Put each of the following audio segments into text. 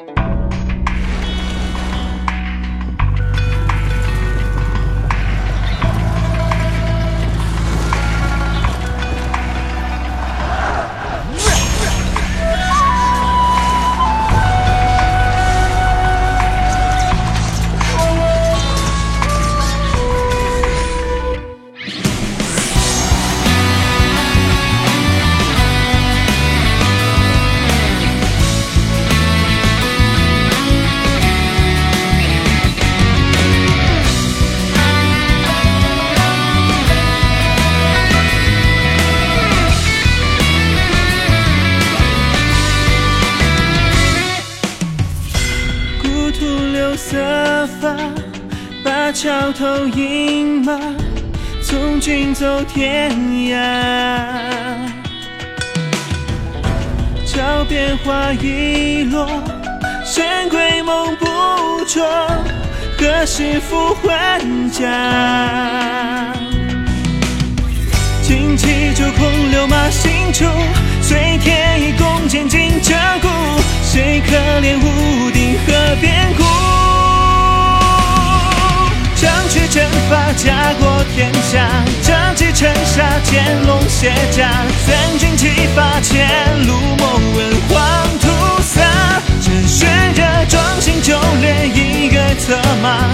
you 土留色发，把桥头饮马，从军走天涯。桥边花已落，神归梦不着，何时复还家？旌旗就空留马行处，随天意共剑尽这骨，谁可怜无定河边家国天下，战旗沉沙剑龙卸甲，三军齐发前路莫问黄土洒，趁血热壮心就烈一个策马，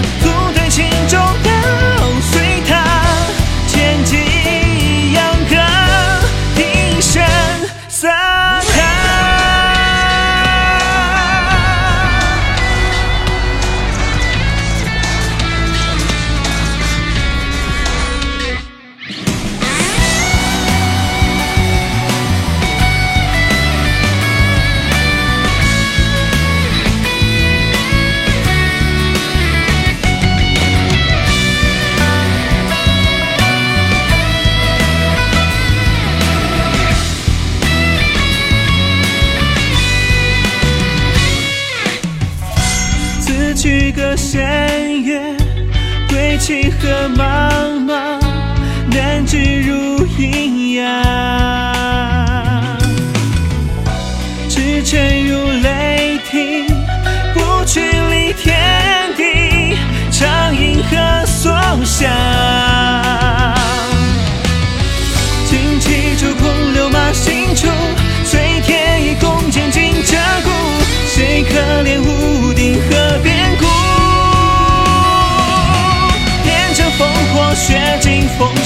情河茫茫难知如阴阳。只沉入雷霆不去离天。for